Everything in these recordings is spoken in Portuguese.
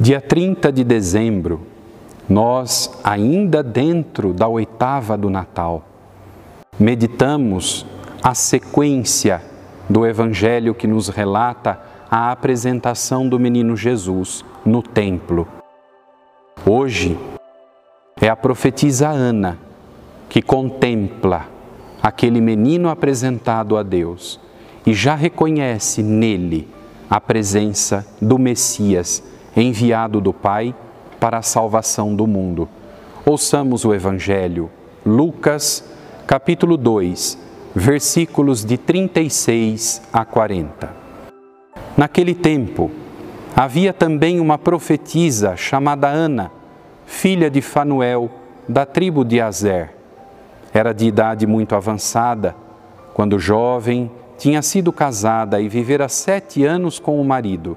Dia 30 de dezembro, nós, ainda dentro da oitava do Natal, meditamos a sequência do Evangelho que nos relata a apresentação do menino Jesus no templo. Hoje é a profetisa Ana que contempla aquele menino apresentado a Deus e já reconhece nele a presença do Messias enviado do Pai para a salvação do mundo. Ouçamos o Evangelho, Lucas, capítulo 2, versículos de 36 a 40. Naquele tempo, havia também uma profetisa chamada Ana, filha de Fanuel, da tribo de Azer. Era de idade muito avançada, quando jovem, tinha sido casada e vivera sete anos com o marido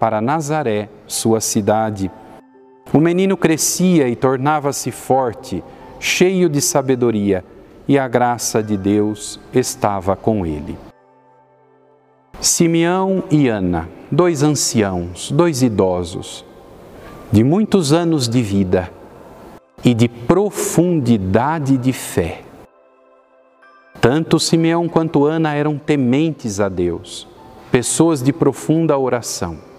para Nazaré, sua cidade. O menino crescia e tornava-se forte, cheio de sabedoria, e a graça de Deus estava com ele. Simeão e Ana, dois anciãos, dois idosos, de muitos anos de vida e de profundidade de fé. Tanto Simeão quanto Ana eram tementes a Deus, pessoas de profunda oração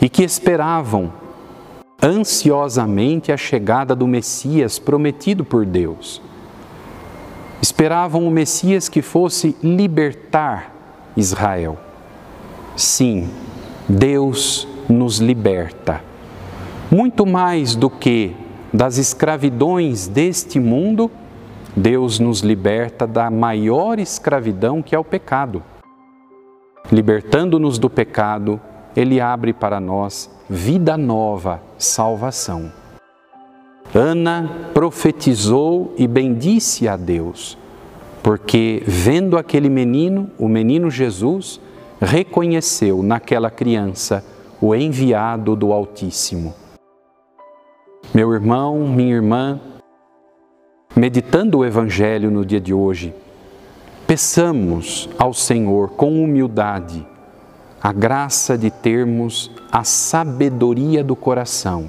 e que esperavam ansiosamente a chegada do Messias prometido por Deus. Esperavam o Messias que fosse libertar Israel. Sim, Deus nos liberta. Muito mais do que das escravidões deste mundo, Deus nos liberta da maior escravidão que é o pecado. Libertando-nos do pecado, ele abre para nós vida nova, salvação. Ana profetizou e bendisse a Deus, porque vendo aquele menino, o menino Jesus, reconheceu naquela criança o enviado do Altíssimo. Meu irmão, minha irmã, meditando o Evangelho no dia de hoje, peçamos ao Senhor com humildade a graça de termos a sabedoria do coração,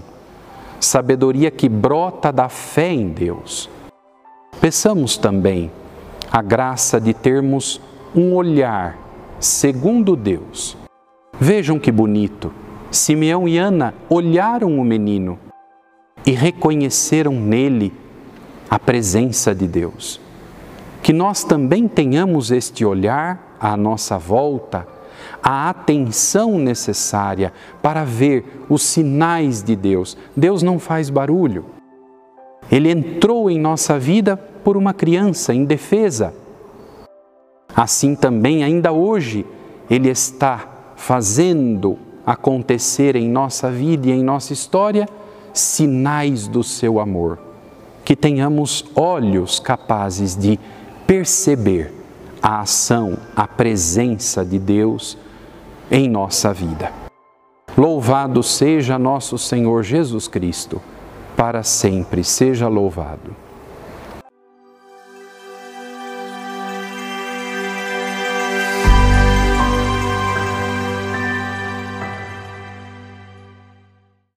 sabedoria que brota da fé em Deus. Peçamos também a graça de termos um olhar segundo Deus. Vejam que bonito! Simeão e Ana olharam o menino e reconheceram nele a presença de Deus. Que nós também tenhamos este olhar à nossa volta a atenção necessária para ver os sinais de Deus. Deus não faz barulho. Ele entrou em nossa vida por uma criança indefesa. Assim também, ainda hoje, Ele está fazendo acontecer em nossa vida e em nossa história sinais do seu amor. Que tenhamos olhos capazes de perceber a ação, a presença de Deus em nossa vida. Louvado seja nosso Senhor Jesus Cristo, para sempre seja louvado.